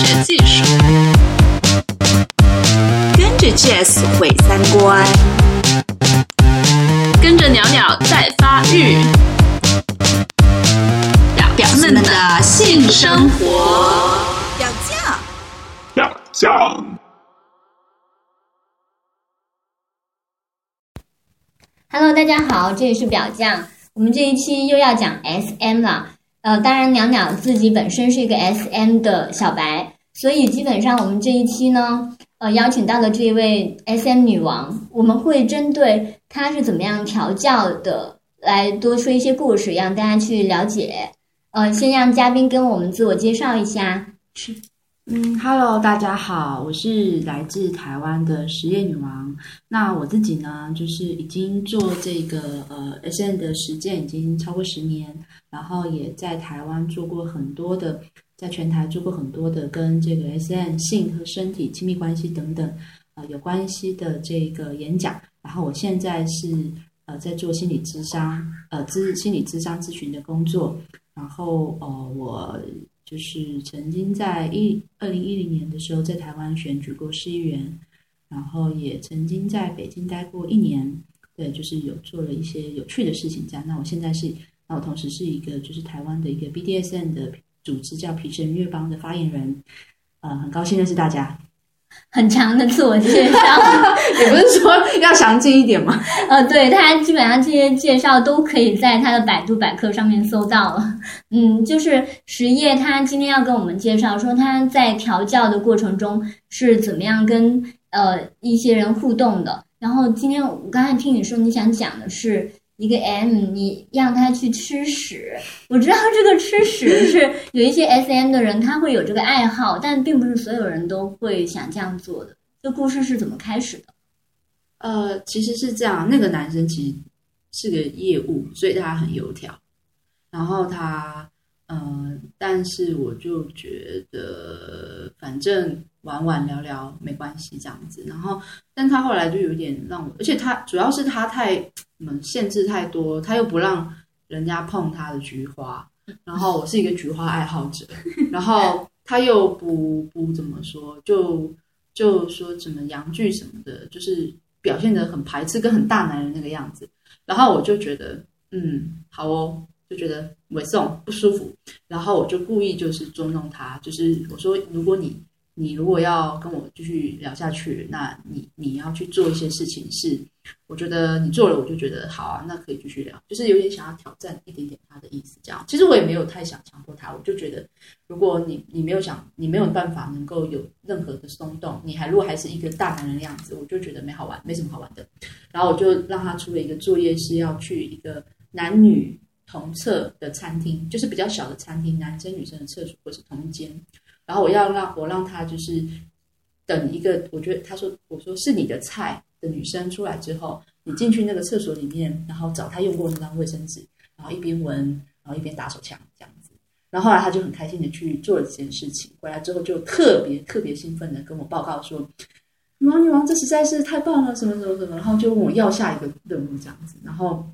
学技术，跟着 Jazz 毁三观，跟着鸟鸟在发育，表表们的性生活，表酱，表酱。Hello，大家好，这里是表酱。我们这一期又要讲 SM 了。呃，当然，鸟鸟自己本身是一个 SM 的小白，所以基本上我们这一期呢，呃，邀请到的这一位 SM 女王，我们会针对她是怎么样调教的，来多说一些故事，让大家去了解。呃，先让嘉宾跟我们自我介绍一下。是。嗯，Hello，大家好，我是来自台湾的实业女王。那我自己呢，就是已经做这个呃 S N 的实践已经超过十年，然后也在台湾做过很多的，在全台做过很多的跟这个 S N 性和身体亲密关系等等呃有关系的这个演讲。然后我现在是呃在做心理咨商呃咨心理咨商咨询的工作。然后呃我。就是曾经在一二零一零年的时候，在台湾选举过市议员，然后也曾经在北京待过一年，对，就是有做了一些有趣的事情。这样，那我现在是，那我同时是一个就是台湾的一个 BDSN 的组织叫皮神乐帮的发言人，呃，很高兴认识大家。很长的自我介绍，也不是说要详尽一点吗？呃，对他基本上这些介绍都可以在他的百度百科上面搜到了。嗯，就是实业，他今天要跟我们介绍说他在调教的过程中是怎么样跟呃一些人互动的。然后今天我刚才听你说你想讲的是。一个 M，你让他去吃屎。我知道这个吃屎是 有一些 SM 的人他会有这个爱好，但并不是所有人都会想这样做的。这故事是怎么开始的？呃，其实是这样，那个男生其实是个业务，所以他很油条。然后他，嗯，但是我就觉得，反正玩玩聊聊没关系这样子。然后，但他后来就有点让我，而且他主要是他太。们限制太多，他又不让人家碰他的菊花，然后我是一个菊花爱好者，然后他又不不怎么说，就就说什么阳具什么的，就是表现的很排斥，跟很大男人那个样子，然后我就觉得，嗯，好哦，就觉得猥送不舒服，然后我就故意就是捉弄他，就是我说如果你。你如果要跟我继续聊下去，那你你要去做一些事情，是我觉得你做了，我就觉得好啊，那可以继续聊，就是有点想要挑战一点点他的意思，这样。其实我也没有太想强迫他，我就觉得如果你你没有想，你没有办法能够有任何的松动，你还如果还是一个大男人的样子，我就觉得没好玩，没什么好玩的。然后我就让他出了一个作业，是要去一个男女同厕的餐厅，就是比较小的餐厅，男生女生的厕所或是同间。然后我要让我让他就是等一个，我觉得他说我说是你的菜的女生出来之后，你进去那个厕所里面，然后找他用过那张卫生纸，然后一边闻，然后一边打手枪这样子。然后后来他就很开心的去做了这件事情，回来之后就特别特别兴奋的跟我报告说：“女王女王，这实在是太棒了，什么什么什么。”然后就问我要下一个任务这样子，然后。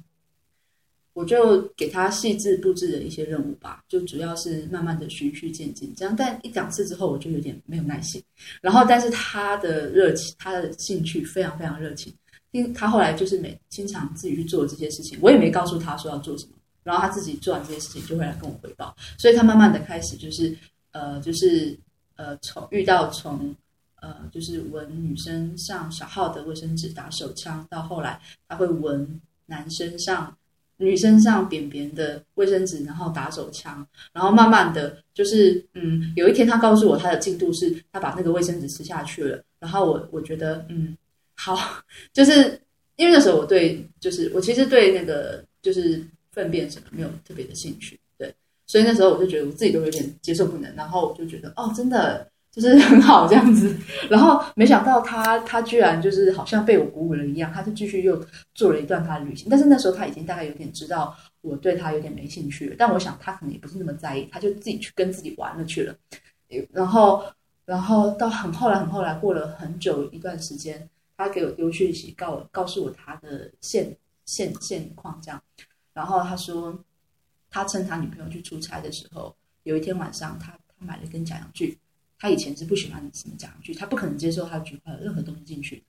我就给他细致布置了一些任务吧，就主要是慢慢的循序渐进这样。但一两次之后，我就有点没有耐心。然后，但是他的热情，他的兴趣非常非常热情。因他后来就是每经常自己去做这些事情，我也没告诉他说要做什么。然后他自己做完这些事情，就会来跟我汇报。所以他慢慢的开始就是呃，就是呃，从遇到从呃，就是闻女生上小号的卫生纸打手枪，到后来他会闻男生上。女生上扁扁的卫生纸，然后打手枪，然后慢慢的就是，嗯，有一天他告诉我他的进度是，他把那个卫生纸吃下去了，然后我我觉得，嗯，好，就是因为那时候我对，就是我其实对那个就是粪便什么没有特别的兴趣，对，所以那时候我就觉得我自己都有点接受不能，然后我就觉得，哦，真的。就是很好这样子，然后没想到他他居然就是好像被我鼓舞了一样，他就继续又做了一段他的旅行。但是那时候他已经大概有点知道我对他有点没兴趣了，但我想他可能也不是那么在意，他就自己去跟自己玩了去了。然后然后到很后来很后来过了很久一段时间，他给我丢讯息告告诉我他的现现现况这样，然后他说他趁他女朋友去出差的时候，有一天晚上他他买了根假阳具。他以前是不喜欢什么假洋具，他不可能接受他菊花有任何东西进去。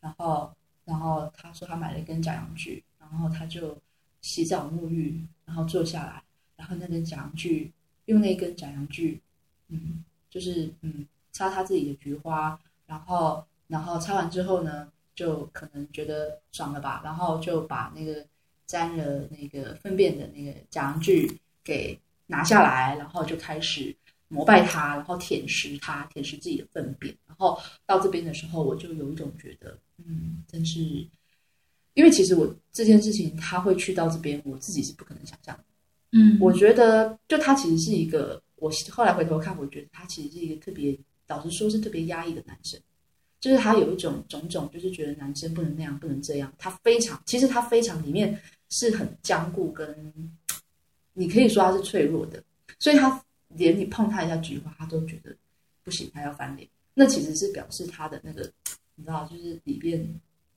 然后，然后他说他买了一根假阳具，然后他就洗澡沐浴，然后坐下来，然后那根假阳具用那根假阳具，嗯，就是嗯擦他自己的菊花，然后然后擦完之后呢，就可能觉得爽了吧，然后就把那个沾了那个粪便的那个假阳具给拿下来，然后就开始。膜拜他，然后舔食他，舔食自己的粪便。然后到这边的时候，我就有一种觉得，嗯，真是，因为其实我这件事情他会去到这边，我自己是不可能想象的。嗯，我觉得就他其实是一个，我后来回头看，我觉得他其实是一个特别，老实说是特别压抑的男生，就是他有一种种种，就是觉得男生不能那样，不能这样。他非常，其实他非常里面是很坚固，跟你可以说他是脆弱的，所以他。连你碰他一下菊花，他都觉得不行，他要翻脸。那其实是表示他的那个，你知道，就是里边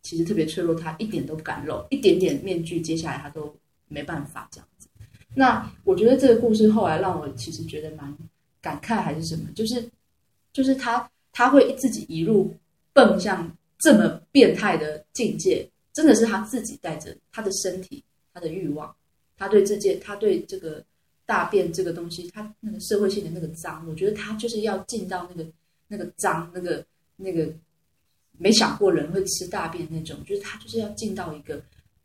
其实特别脆弱，他一点都不敢露，一点点面具接下来，他都没办法这样子。那我觉得这个故事后来让我其实觉得蛮感慨，还是什么，就是就是他他会自己一路奔向这么变态的境界，真的是他自己带着他的身体、他的欲望，他对这件，他对这个。大便这个东西，它那个社会性的那个脏，我觉得他就是要进到那个那个脏，那个那个没想过人会吃大便那种，就是他就是要进到一个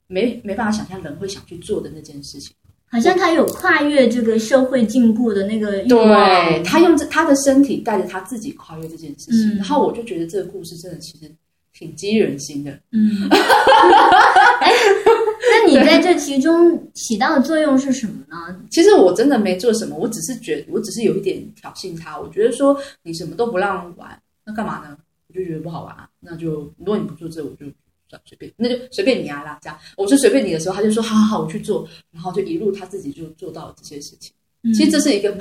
没没办法想象人会想去做的那件事情。好像他有跨越这个社会进步的那个欲望。对他用他的身体带着他自己跨越这件事情，然后我就觉得这个故事真的其实挺激人心的。嗯。那你在这其中起到的作用是什么呢？其实我真的没做什么，我只是觉，我只是有一点挑衅他。我觉得说你什么都不让玩，那干嘛呢？我就觉得不好玩啊。那就如果你不做这，我就算随便，那就随便你啊啦。这样我说随便你的时候，他就说好好好，我去做。然后就一路他自己就做到了这些事情。其实这是一个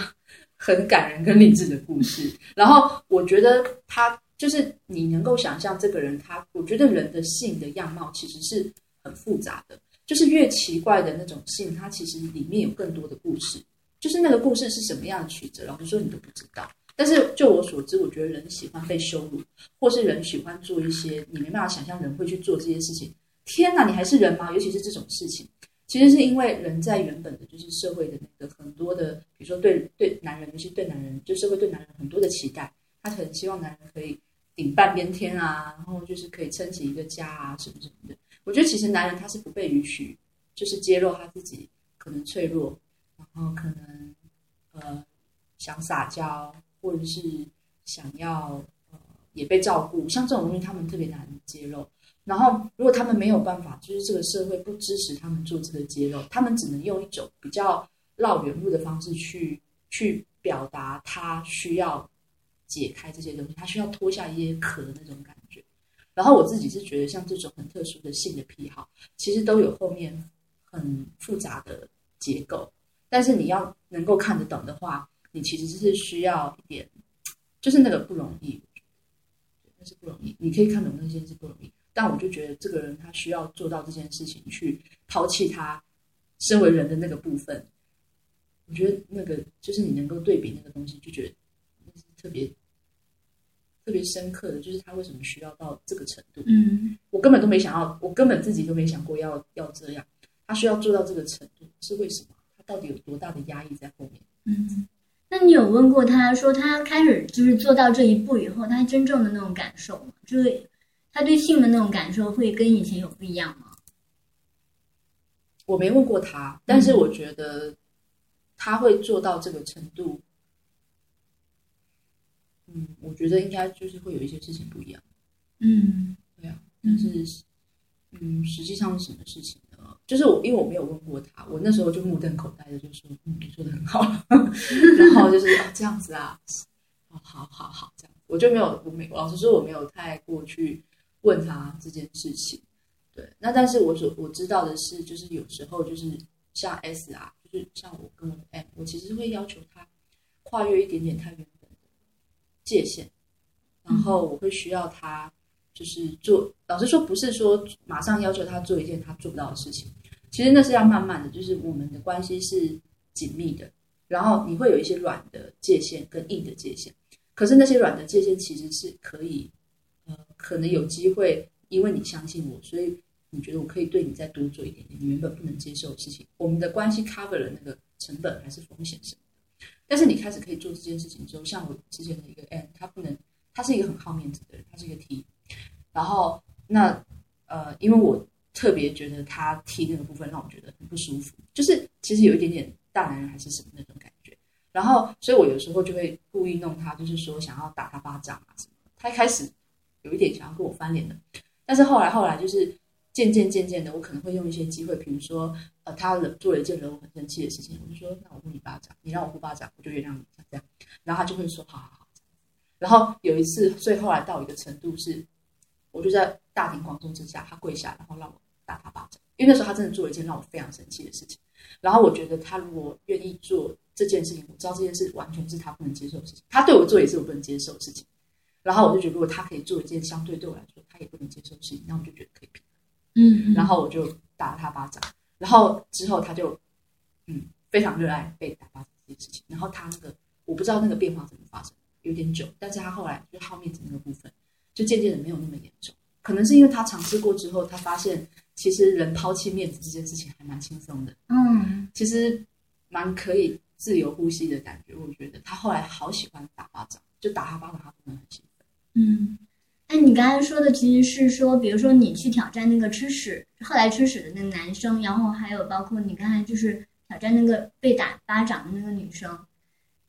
很感人跟励志的故事。然后我觉得他就是你能够想象这个人，他我觉得人的性的样貌其实是很复杂的。就是越奇怪的那种性，它其实里面有更多的故事。就是那个故事是什么样的曲折，老实说你都不知道。但是就我所知，我觉得人喜欢被羞辱，或是人喜欢做一些你没办法想象人会去做这些事情。天哪，你还是人吗？尤其是这种事情，其实是因为人在原本的就是社会的那个很多的，比如说对对男人，尤其对男人，就社会对男人很多的期待，他很希望男人可以顶半边天啊，然后就是可以撑起一个家啊，什么什么的。我觉得其实男人他是不被允许，就是揭露他自己可能脆弱，然后可能呃想撒娇，或者是想要呃也被照顾，像这种东西他们特别难揭露。然后如果他们没有办法，就是这个社会不支持他们做这个揭露，他们只能用一种比较绕远路的方式去去表达他需要解开这些东西，他需要脱下一些壳的那种感觉。然后我自己是觉得，像这种很特殊的性的癖好，其实都有后面很复杂的结构。但是你要能够看得懂的话，你其实是需要一点，就是那个不容易，那是不容易。你可以看懂那些是不容易，但我就觉得这个人他需要做到这件事情，去抛弃他身为人的那个部分。我觉得那个就是你能够对比那个东西，就觉得那是特别。特别深刻的就是他为什么需要到这个程度？嗯，我根本都没想到，我根本自己都没想过要要这样。他需要做到这个程度是为什么？他到底有多大的压抑在后面？嗯，那你有问过他说，他开始就是做到这一步以后，他真正的那种感受吗？就是他对性的那种感受会跟以前有不一样吗？我没问过他，但是我觉得他会做到这个程度。嗯，我觉得应该就是会有一些事情不一样。嗯，对啊，但是，嗯，实际上是什么事情呢？就是我，因为我没有问过他，我那时候就目瞪口呆的就说：“嗯，你说的很好。”然后就是啊，这样子啊，哦，好好好，这样，我就没有，我没，老实说，我没有太过去问他这件事情。对，那但是我所我知道的是，就是有时候就是像 S 啊，就是像我跟我的 M，我其实会要求他跨越一点点他原。界限，然后我会需要他，就是做。老实说，不是说马上要求他做一件他做不到的事情。其实那是要慢慢的，就是我们的关系是紧密的。然后你会有一些软的界限跟硬的界限。可是那些软的界限其实是可以，呃，可能有机会，因为你相信我，所以你觉得我可以对你再多做一点点你原本不能接受的事情。我们的关系 cover 了那个成本还是风险什么。但是你开始可以做这件事情之后，像我之前的一个 N，他不能，他是一个很好面子的人，他是一个 T，然后那呃，因为我特别觉得他 T 那个部分让我觉得很不舒服，就是其实有一点点大男人还是什么那种感觉。然后，所以我有时候就会故意弄他，就是说想要打他巴掌啊什么。他一开始有一点想要跟我翻脸的，但是后来后来就是渐渐渐渐的，我可能会用一些机会，比如说呃，他做了一件惹我很生气的事情，我就说那我呼你巴掌，你让我呼巴掌，我就原谅你，这样。然后他就会说好好好。然后有一次，所以后来到一个程度是，我就在大庭广众之下，他跪下，然后让我打他巴掌，因为那时候他真的做了一件让我非常生气的事情。然后我觉得他如果愿意做。这件事情我知道，这件事完全是他不能接受的事情。他对我做也是我不能接受的事情。然后我就觉得，如果他可以做一件相对对我来说他也不能接受的事情，那我就觉得可以平嗯，然后我就打了他巴掌。然后之后他就嗯非常热爱被打巴掌这件事情。然后他那个我不知道那个变化怎么发生，有点久。但是他后来就好面子那个部分，就渐渐的没有那么严重。可能是因为他尝试过之后，他发现其实人抛弃面子这件事情还蛮轻松的。嗯，其实蛮可以。自由呼吸的感觉，我觉得他后来好喜欢打巴掌，就打他巴掌，他可能很兴奋。嗯，那你刚才说的其实是说，比如说你去挑战那个吃屎，后来吃屎的那个男生，然后还有包括你刚才就是挑战那个被打巴掌的那个女生。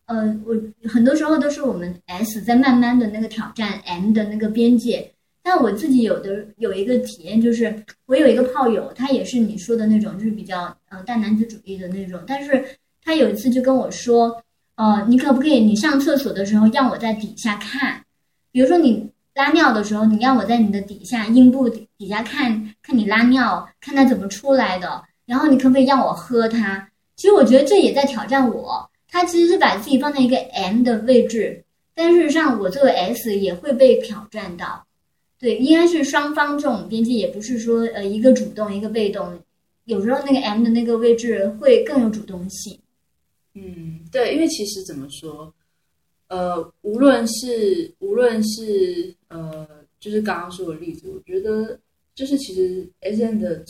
呃，我很多时候都是我们 S 在慢慢的那个挑战 M 的那个边界。但我自己有的有一个体验，就是我有一个炮友，他也是你说的那种，就是比较呃大男子主义的那种，但是。他有一次就跟我说：“呃，你可不可以，你上厕所的时候让我在底下看，比如说你拉尿的时候，你让我在你的底下阴部底下看看你拉尿，看它怎么出来的。然后你可不可以让我喝它？其实我觉得这也在挑战我。他其实是把自己放在一个 M 的位置，但事实上我作为 S 也会被挑战到。对，应该是双方这种边界，也不是说呃一个主动一个被动，有时候那个 M 的那个位置会更有主动性。”嗯，对，因为其实怎么说，呃，无论是无论是呃，就是刚刚说的例子，我觉得就是其实 S N 的，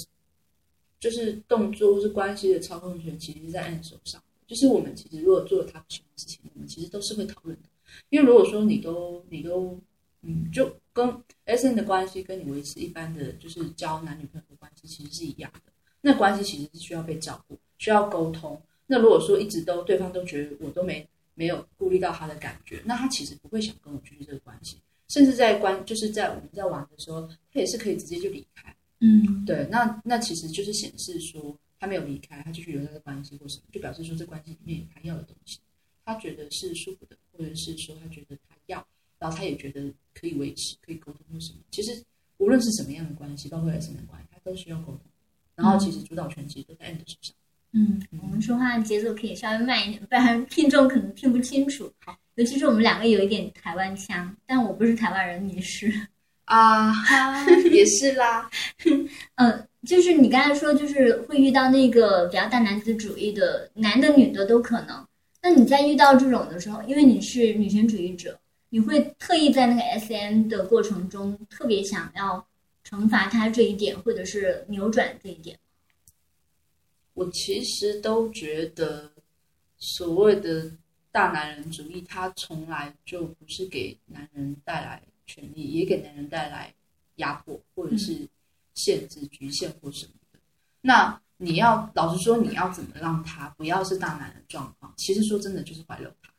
就是动作或是关系的操控权，其实是在 N 手上。就是我们其实如果做了他不喜欢的事情，我们其实都是会讨论的。因为如果说你都你都嗯，就跟 S N 的关系跟你维持一般的就是交男女朋友的关系其实是一样的，那关系其实是需要被照顾，需要沟通。那如果说一直都对方都觉得我都没没有顾虑到他的感觉，那他其实不会想跟我继续这个关系，甚至在关就是在我们在玩的时候，他也是可以直接就离开。嗯，对，那那其实就是显示说他没有离开，他继续留在这关系或什么，就表示说这关系里面有他要的东西，他觉得是舒服的，或者是说他觉得他要，然后他也觉得可以维持，可以沟通或什么。其实无论是什么样的关系，包括爱情的关系，他都需要沟通。然后其实主导权其实都在 End 手上。嗯，我们说话节奏可以稍微慢一点，不然听众可能听不清楚。好，尤其是我们两个有一点台湾腔，但我不是台湾人，你是啊哈，也是啦。嗯，就是你刚才说，就是会遇到那个比较大男子主义的男的、女的都可能。那你在遇到这种的时候，因为你是女权主义者，你会特意在那个 S M 的过程中特别想要惩罚他这一点，或者是扭转这一点。我其实都觉得，所谓的大男人主义，他从来就不是给男人带来权利，也给男人带来压迫，或者是限制、局限或什么的。那你要老实说，你要怎么让他不要是大男人状况？其实说真的，就是怀柔他，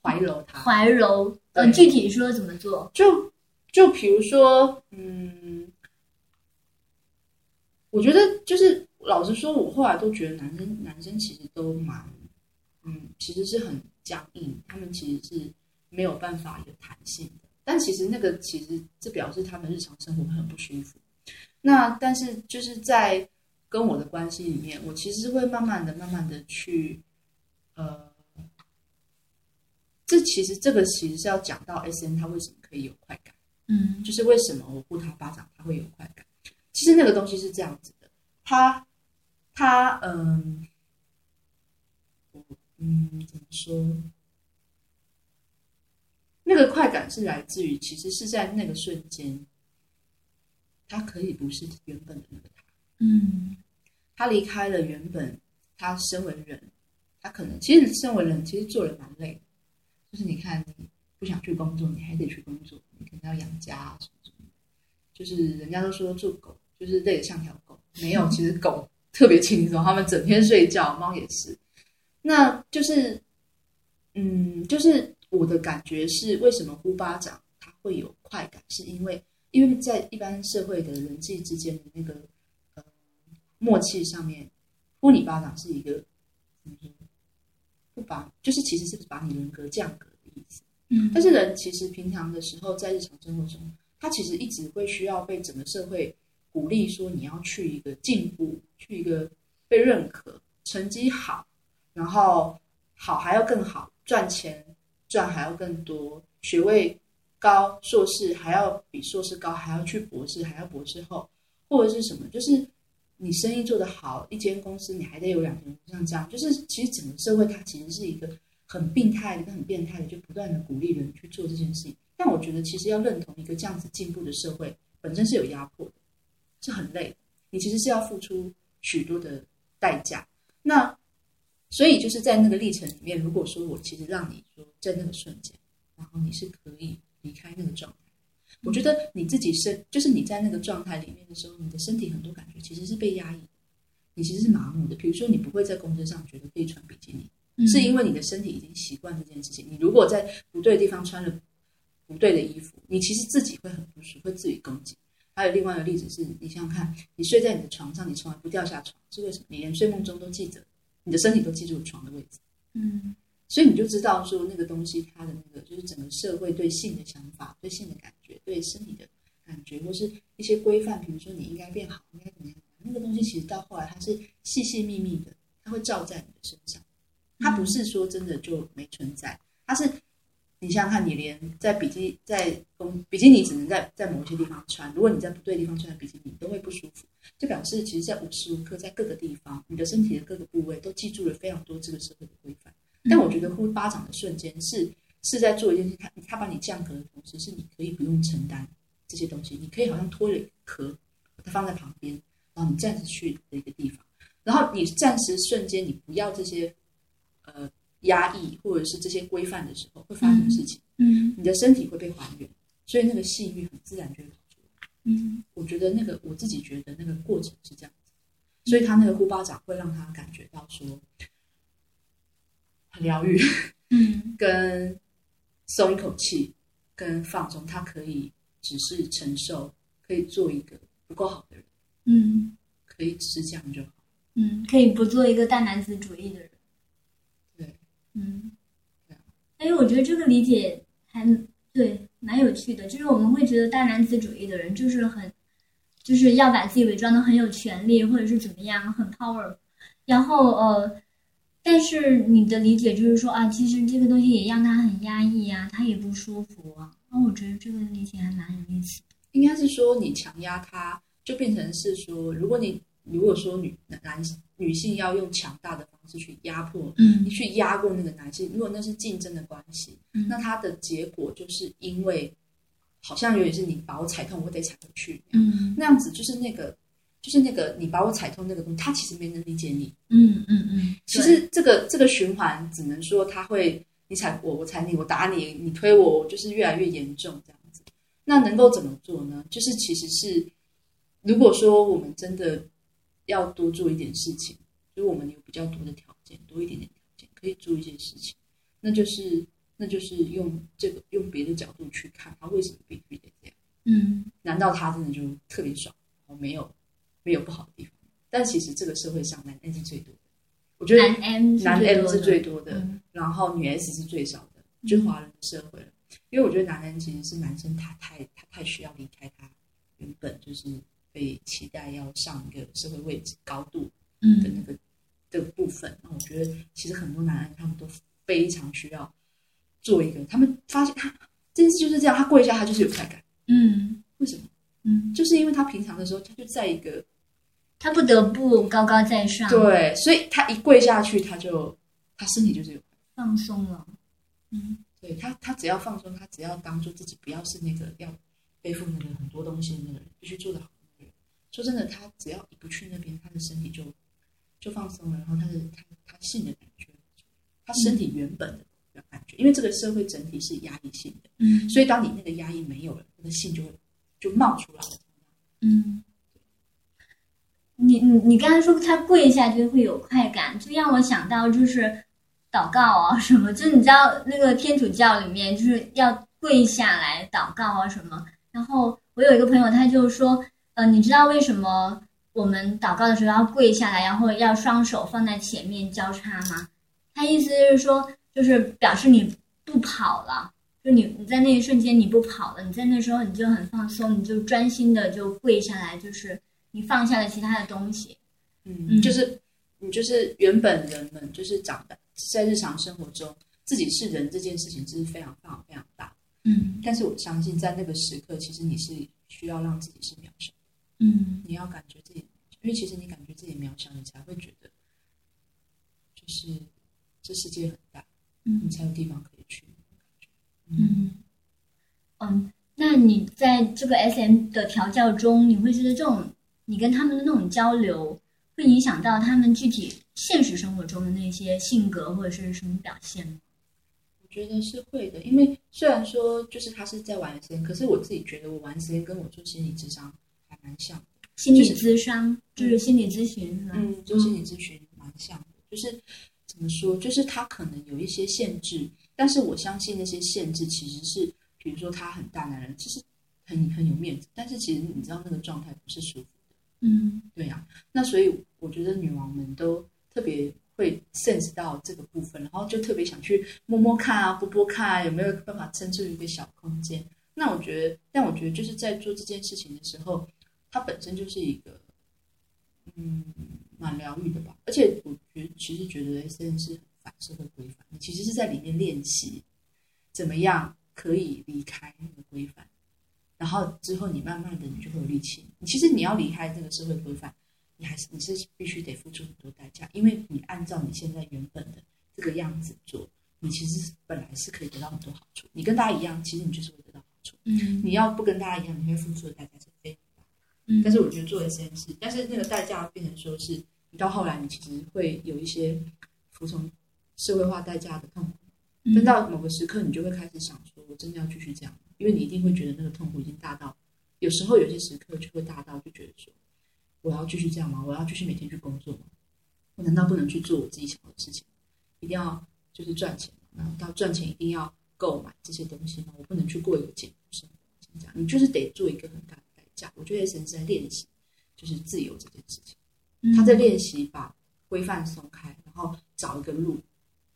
怀柔他，怀柔。呃，具体说怎么做？就就比如说，嗯，我觉得就是。老实说，我后来都觉得男生男生其实都蛮，嗯，其实是很僵硬，他们其实是没有办法有弹性的。但其实那个其实这表示他们日常生活很不舒服。那但是就是在跟我的关系里面，我其实会慢慢的、慢慢的去，呃，这其实这个其实是要讲到 S N 他为什么可以有快感，嗯，就是为什么我呼他巴掌他会有快感。其实那个东西是这样子的，他。他嗯，嗯，怎么说？那个快感是来自于，其实是在那个瞬间，他可以不是原本的那个他，嗯他离开了原本他身为人，他可能其实身为人，其实做人蛮累，就是你看你不想去工作，你还得去工作，你可能要养家啊什么什么，就是人家都说做狗就是累得像条狗，没有，其实狗特别轻松，他们整天睡觉，猫也是，那就是，嗯，就是我的感觉是，为什么呼巴掌它会有快感，是因为因为在一般社会的人际之间的那个呃默契上面，呼你巴掌是一个怎么说？不把，就是其实是把你人格降格的意思。嗯但是人其实平常的时候，在日常生活中，他其实一直会需要被整个社会鼓励，说你要去一个进步，去一个被认可，成绩好，然后好还要更好，赚钱赚还要更多，学位高，硕士还要比硕士高，还要去博士，还要博士后，或者是什么，就是你生意做得好，一间公司你还得有两个人，像这样，就是其实整个社会它其实是一个很病态的、很变态的，就不断的鼓励人去做这件事情。但我觉得，其实要认同一个这样子进步的社会，本身是有压迫的，是很累的。你其实是要付出许多的代价。那所以就是在那个历程里面，如果说我其实让你说在那个瞬间，然后你是可以离开那个状态，我觉得你自己身就是你在那个状态里面的时候，你的身体很多感觉其实是被压抑的，你其实是麻木的。比如说，你不会在工作上觉得可以穿比基尼，嗯是因为你的身体已经习惯这件事情。你如果在不对的地方穿了不对的衣服，你其实自己会很不舒服，会自己攻击。还有另外一个例子是，你想想看，你睡在你的床上，你从来不掉下床，是为什么？你连睡梦中都记着，你的身体都记住床的位置，嗯。所以你就知道说那个东西它的那个就是整个社会对性的想法、对性的感觉、对身体的感觉，或是一些规范，比如说你应该变好，应该怎么样，那个东西其实到后来它是细细密密的，它会照在你的身上。它不是说真的就没存在，它是你想想看，你连在比基在公比基尼只能在在某些地方穿，如果你在不对的地方穿比基尼，你都会不舒服，就表示其实在无时无刻在各个地方，你的身体的各个部位都记住了非常多这个社会的规范。但我觉得呼巴掌的瞬间是是在做一件事，他他把你降格的同时，是你可以不用承担这些东西，你可以好像脱了一个壳，把它放在旁边，然后你暂时去的一个地方，然后你暂时瞬间你不要这些呃压抑或者是这些规范的时候，会发生什么事情？嗯你的身体会被还原，所以那个性欲很自然就会跑出来。嗯我觉得那个我自己觉得那个过程是这样子，所以他那个呼巴掌会让他感觉到说很疗愈，嗯 跟松一口气，跟放松，他可以只是承受，可以做一个不够好的人，嗯可以只是这样就好。嗯，可以不做一个大男子主义的人。嗯对啊，哎，我觉得这个理解还对，蛮有趣的。就是我们会觉得大男子主义的人就是很，就是要把自己伪装的很有权利，或者是怎么样，很 power。然后呃，但是你的理解就是说啊，其实这个东西也让他很压抑啊，他也不舒服啊。那、我觉得这个理解还蛮有意思。应该是说你强压他，就变成是说，如果你如果说女男男女性要用强大的方式去压迫嗯你去压过那个男性，如果那是竞争的关系，嗯那它的结果就是因为好像有点是你把我踩痛，我得踩回去，嗯那样子就是那个就是那个你把我踩痛那个东西，他其实没能理解你。嗯嗯嗯，其实这个这个循环只能说他会你踩我，我踩你，我打你，你推我，就是越来越严重这样子。那能够怎么做呢？就是其实是如果说我们真的要多做一点事情，所以我们有比较多的条件，多一点点条件，可以做一些事情，那就是那就是用这个用别的角度去看他为什么必须得这样。嗯难道他真的就特别爽，然后没有没有不好的地方？但其实这个社会上男 N 是最多的，我觉得男 M 是男最 M 是最多的，嗯然后女 S 是最少的，就华人的社会了。因为我觉得男人其实是男生他太他太需要离开他原本就是被期待要上一个社会位置高度的嗯那个的部分。那我觉得其实很多男人他们都非常需要做一个，他们发现他这件事就是这样，他跪下他就是有快感，嗯为什么？嗯，就是因为他平常的时候他就在一个他不得不高高在上，对，所以他一跪下去他就他身体就是有。放松了。嗯，对他，他只要放松，他只要当做自己不要是那个要背负那个很多东西的那个人，必须做的好。说真的，他只要一不去那边，他的身体就就放松了，然后他的他他性的感觉，他身体原本的感觉，因为这个社会整体是压抑性的，嗯所以当你那个压抑没有了，那个性就会就冒出来了。嗯，你你你刚才说他跪下就会有快感，就让我想到就是祷告啊什么，就你知道那个天主教里面就是要跪下来祷告啊什么。然后我有一个朋友他就说，呃，你知道为什么我们祷告的时候要跪下来，然后要双手放在前面交叉吗？他意思就是说，就是表示你不跑了。就你你在那一瞬间你不跑了，你在那时候你就很放松，你就专心的就跪下来，就是你放下了其他的东西。嗯，嗯就是你就是原本人们就是长的在日常生活中自己是人这件事情，这是非常非常非常大的。嗯但是我相信，在那个时刻，其实你是需要让自己是渺小，嗯你要感觉自己，因为其实你感觉自己渺小，你才会觉得，就是这世界很大，你嗯才有地方可以去。嗯嗯，那你在这个 S M 的调教中，你会觉得这种你跟他们的那种交流，会影响到他们具体现实生活中的那些性格或者是什么表现吗？我觉得是会的，因为虽然说就是他是在玩时间，可是我自己觉得我玩时间跟我做心理智商还蛮像的。心理咨商就是心理咨询是吧？嗯，就心理咨询蛮像的，就是怎么说，就是他可能有一些限制，但是我相信那些限制其实是，比如说他很大男人，其实很很有面子，但是其实你知道那个状态不是舒服的，嗯对呀、那所以我觉得女王们都特别会 sense 到这个部分，然后就特别想去摸摸看啊，拨拨看啊，有没有办法撑出一个小空间。那我觉得，但我觉得就是在做这件事情的时候，它本身就是一个，嗯，蛮疗愈的吧。而且我觉，其实觉得 S N 是很反社会规范，你其实是在里面练习怎么样可以离开那个规范，然后之后你慢慢的你就会有力气。你其实你要离开这个社会规范，你还是你是必须得付出很多代价，因为你按照你现在原本的这个样子做，你其实本来是可以得到很多好处。你跟大家一样，其实你就是会得到好处。嗯你要不跟大家一样，你会付出的代价是非常。嗯，但是我觉得做 S N 是，但是那个代价变成说是，你到后来你其实会有一些服从社会化代价的痛苦。嗯等到某个时刻，你就会开始想说，我真的要继续这样吗，因为你一定会觉得那个痛苦已经大到，有时候有些时刻就会大到，就觉得说，我要继续这样吗？我要继续每天去工作吗？我难道不能去做我自己想要的事情？一定要就是赚钱吗？然后到赚钱一定要购买这些东西吗？我不能去过一个简朴生活？这样，你就是得做一个很大的代价。我觉得神是在练习，就是自由这件事情。嗯他在练习把规范松开，然后找一个路，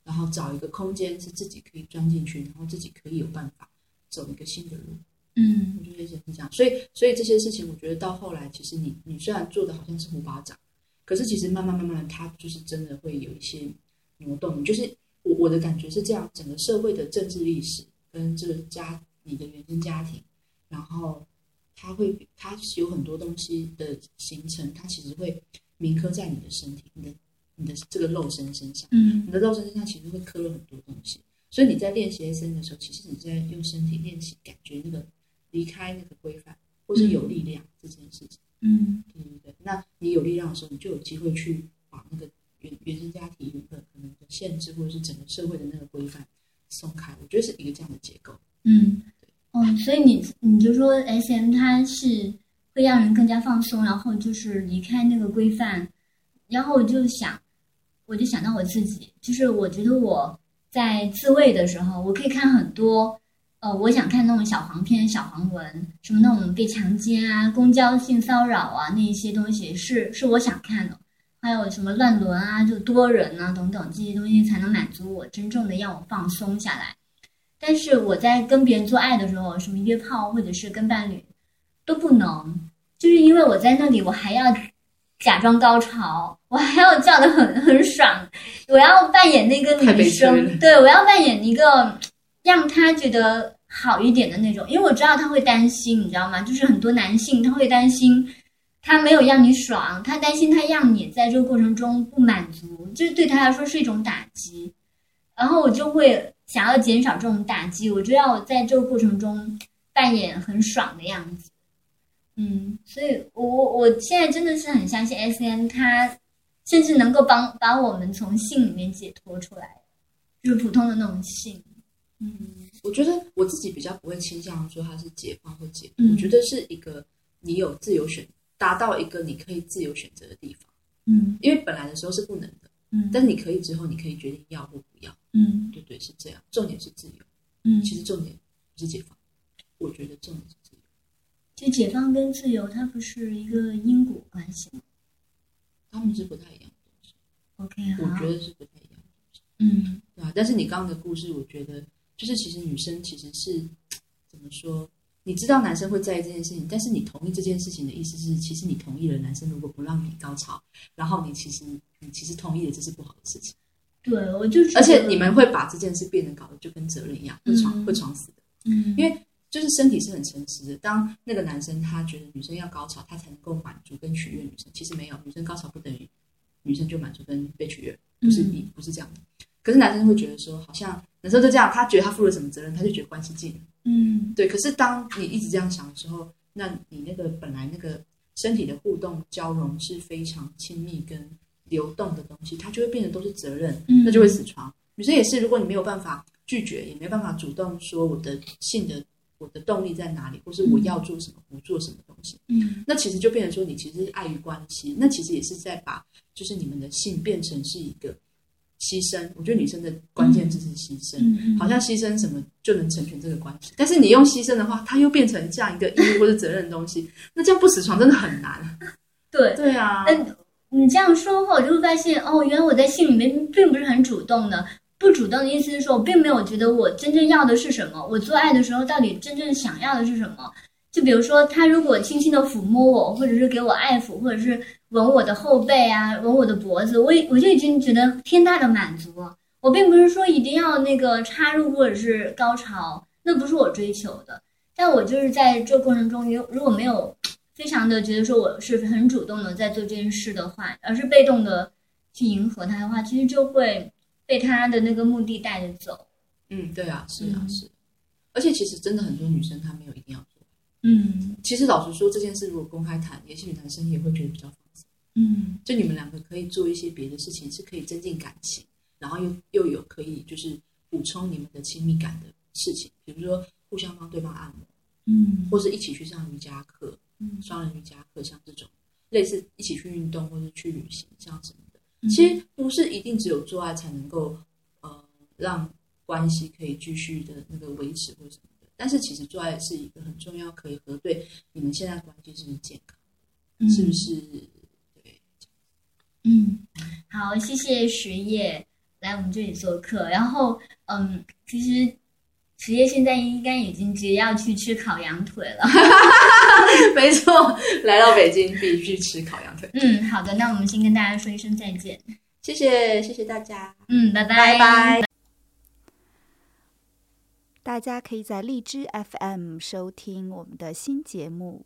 然后找一个空间是自己可以钻进去，然后自己可以有办法走一个新的路。嗯我觉得是这样，所以所以这些事情，我觉得到后来，其实你你虽然做的好像是虎巴掌，可是其实慢慢慢慢，它就是真的会有一些挪动。就是我我的感觉是这样，整个社会的政治历史跟这个家你的原生家庭，然后它会它有很多东西的形成，它其实会铭刻在你的身体、你的你的这个肉身身上。嗯你的肉身身上其实会刻了很多东西，所以你在练习 S N 的时候，其实你在用身体练习，感觉那个离开那个规范，或是有力量这件事情。嗯对对对，那你有力量的时候，你就有机会去把那个原原生家庭原本可能的限制，或者是整个社会的那个规范松开。我觉得是一个这样的结构。嗯，嗯，所以你你就说 S M 它是会让人更加放松，然后就是离开那个规范，然后我就想，我就想到我自己，就是我觉得我在自慰的时候，我可以看很多，呃，我想看那种小黄片、小黄文，什么那种被强奸啊、公交性骚扰啊那一些东西是是我想看的，还有什么乱伦啊、就多人啊等等这些东西，才能满足我真正的让我放松下来。但是我在跟别人做爱的时候，什么约炮或者是跟伴侣都不能，就是因为我在那里，我还要假装高潮，我还要叫的很很爽，我要扮演那个女生，对我要扮演一个让他觉得好一点的那种，因为我知道他会担心，你知道吗？就是很多男性他会担心。他没有让你爽，他担心他让你在这个过程中不满足，这对他来说是一种打击。然后我就会想要减少这种打击，我就要在这个过程中扮演很爽的样子。嗯，所以我我我现在真的是很相信 S N，它甚至能够帮把我们从性里面解脱出来，就是普通的那种性。嗯我觉得我自己比较不会倾向说它是解放或解脱，嗯我觉得是一个你有自由选，达到一个你可以自由选择的地方。嗯因为本来的时候是不能的，嗯但是你可以之后，你可以决定要或不要。嗯对对，是这样。重点是自由，嗯，其实重点不是解放，我觉得重点是自由。其实解放跟自由它不是一个因果关系吗他们是不太一样的东西，？OK，我，觉得是不太一样的东西，嗯对啊。但是你刚刚的故事，我觉得就是其实女生其实是怎么说？你知道男生会在意这件事情，但是你同意这件事情的意思是，其实你同意了男生如果不让你高潮，然后你其实你其实同意了这是不好的事情，对，我就是而且你们会把这件事变得搞得就跟责任一样，会闯嗯会闯死的。嗯，因为就是身体是很诚实的。当那个男生他觉得女生要高潮，他才能够满足跟取悦女生，其实没有，女生高潮不等于女生就满足跟被取悦，不是嗯你不是这样的。可是男生会觉得说，好像男生就这样，他觉得他负了什么责任，他就觉得关系近了。嗯对，可是当你一直这样想的时候，那你那个本来那个身体的互动交融是非常亲密跟流动的东西，它就会变得都是责任，嗯那就会死床。女生也是，如果你没有办法拒绝，也没办法主动说我的性的我的动力在哪里，或是我要做什么，不做什么东西，嗯那其实就变成说你其实是碍于关系，那其实也是在把就是你们的性变成是一个牺牲。我觉得女生的关键字是牺牲。嗯，好像牺牲什么就能成全这个关系，但是你用牺牲的话，它又变成这样一个义务或者责任的东西，那这样不死床真的很难。对。对啊，嗯，你这样说话，我就会发现，哦，原来我在性里面并不是很主动的。不主动的意思是说，我并没有觉得我真正要的是什么。我做爱的时候，到底真正想要的是什么？就比如说，他如果轻轻的抚摸我，或者是给我爱抚，或者是吻我的后背啊，吻我的脖子，我已我就已经觉得天大的满足了。我并不是说一定要那个插入或者是高潮，那不是我追求的。但我就是在这过程中，如如果没有非常的觉得说我是很主动的在做这件事的话，而是被动的去迎合他的话，其实就会被他的那个目的带着走。嗯，对啊，是啊，嗯是。而且其实真的很多女生她没有一定要做。嗯其实老实说，这件事如果公开谈，也许男生也会觉得比较放松。嗯就你们两个可以做一些别的事情，是可以增进感情，然后又又有可以就是补充你们的亲密感的事情，比如说互相帮对方按摩，嗯或是一起去上瑜伽课，嗯双人瑜伽课，像这种类似一起去运动或者去旅行，像什么的。嗯其实不是一定只有做爱才能够呃让关系可以继续的那个维持或什么的，但是其实做爱是一个很重要，可以核对你们现在关系是不是健康，嗯是不是对。嗯，好，谢谢学业来我们这里做客。然后，嗯，其实实业现在应该已经急着要去吃烤羊腿了。没错，来到北京必须吃烤羊腿。嗯，好的，那我们先跟大家说一声再见。谢谢，谢谢大家，嗯，拜拜拜。大家可以在荔枝 FM 收听我们的新节目。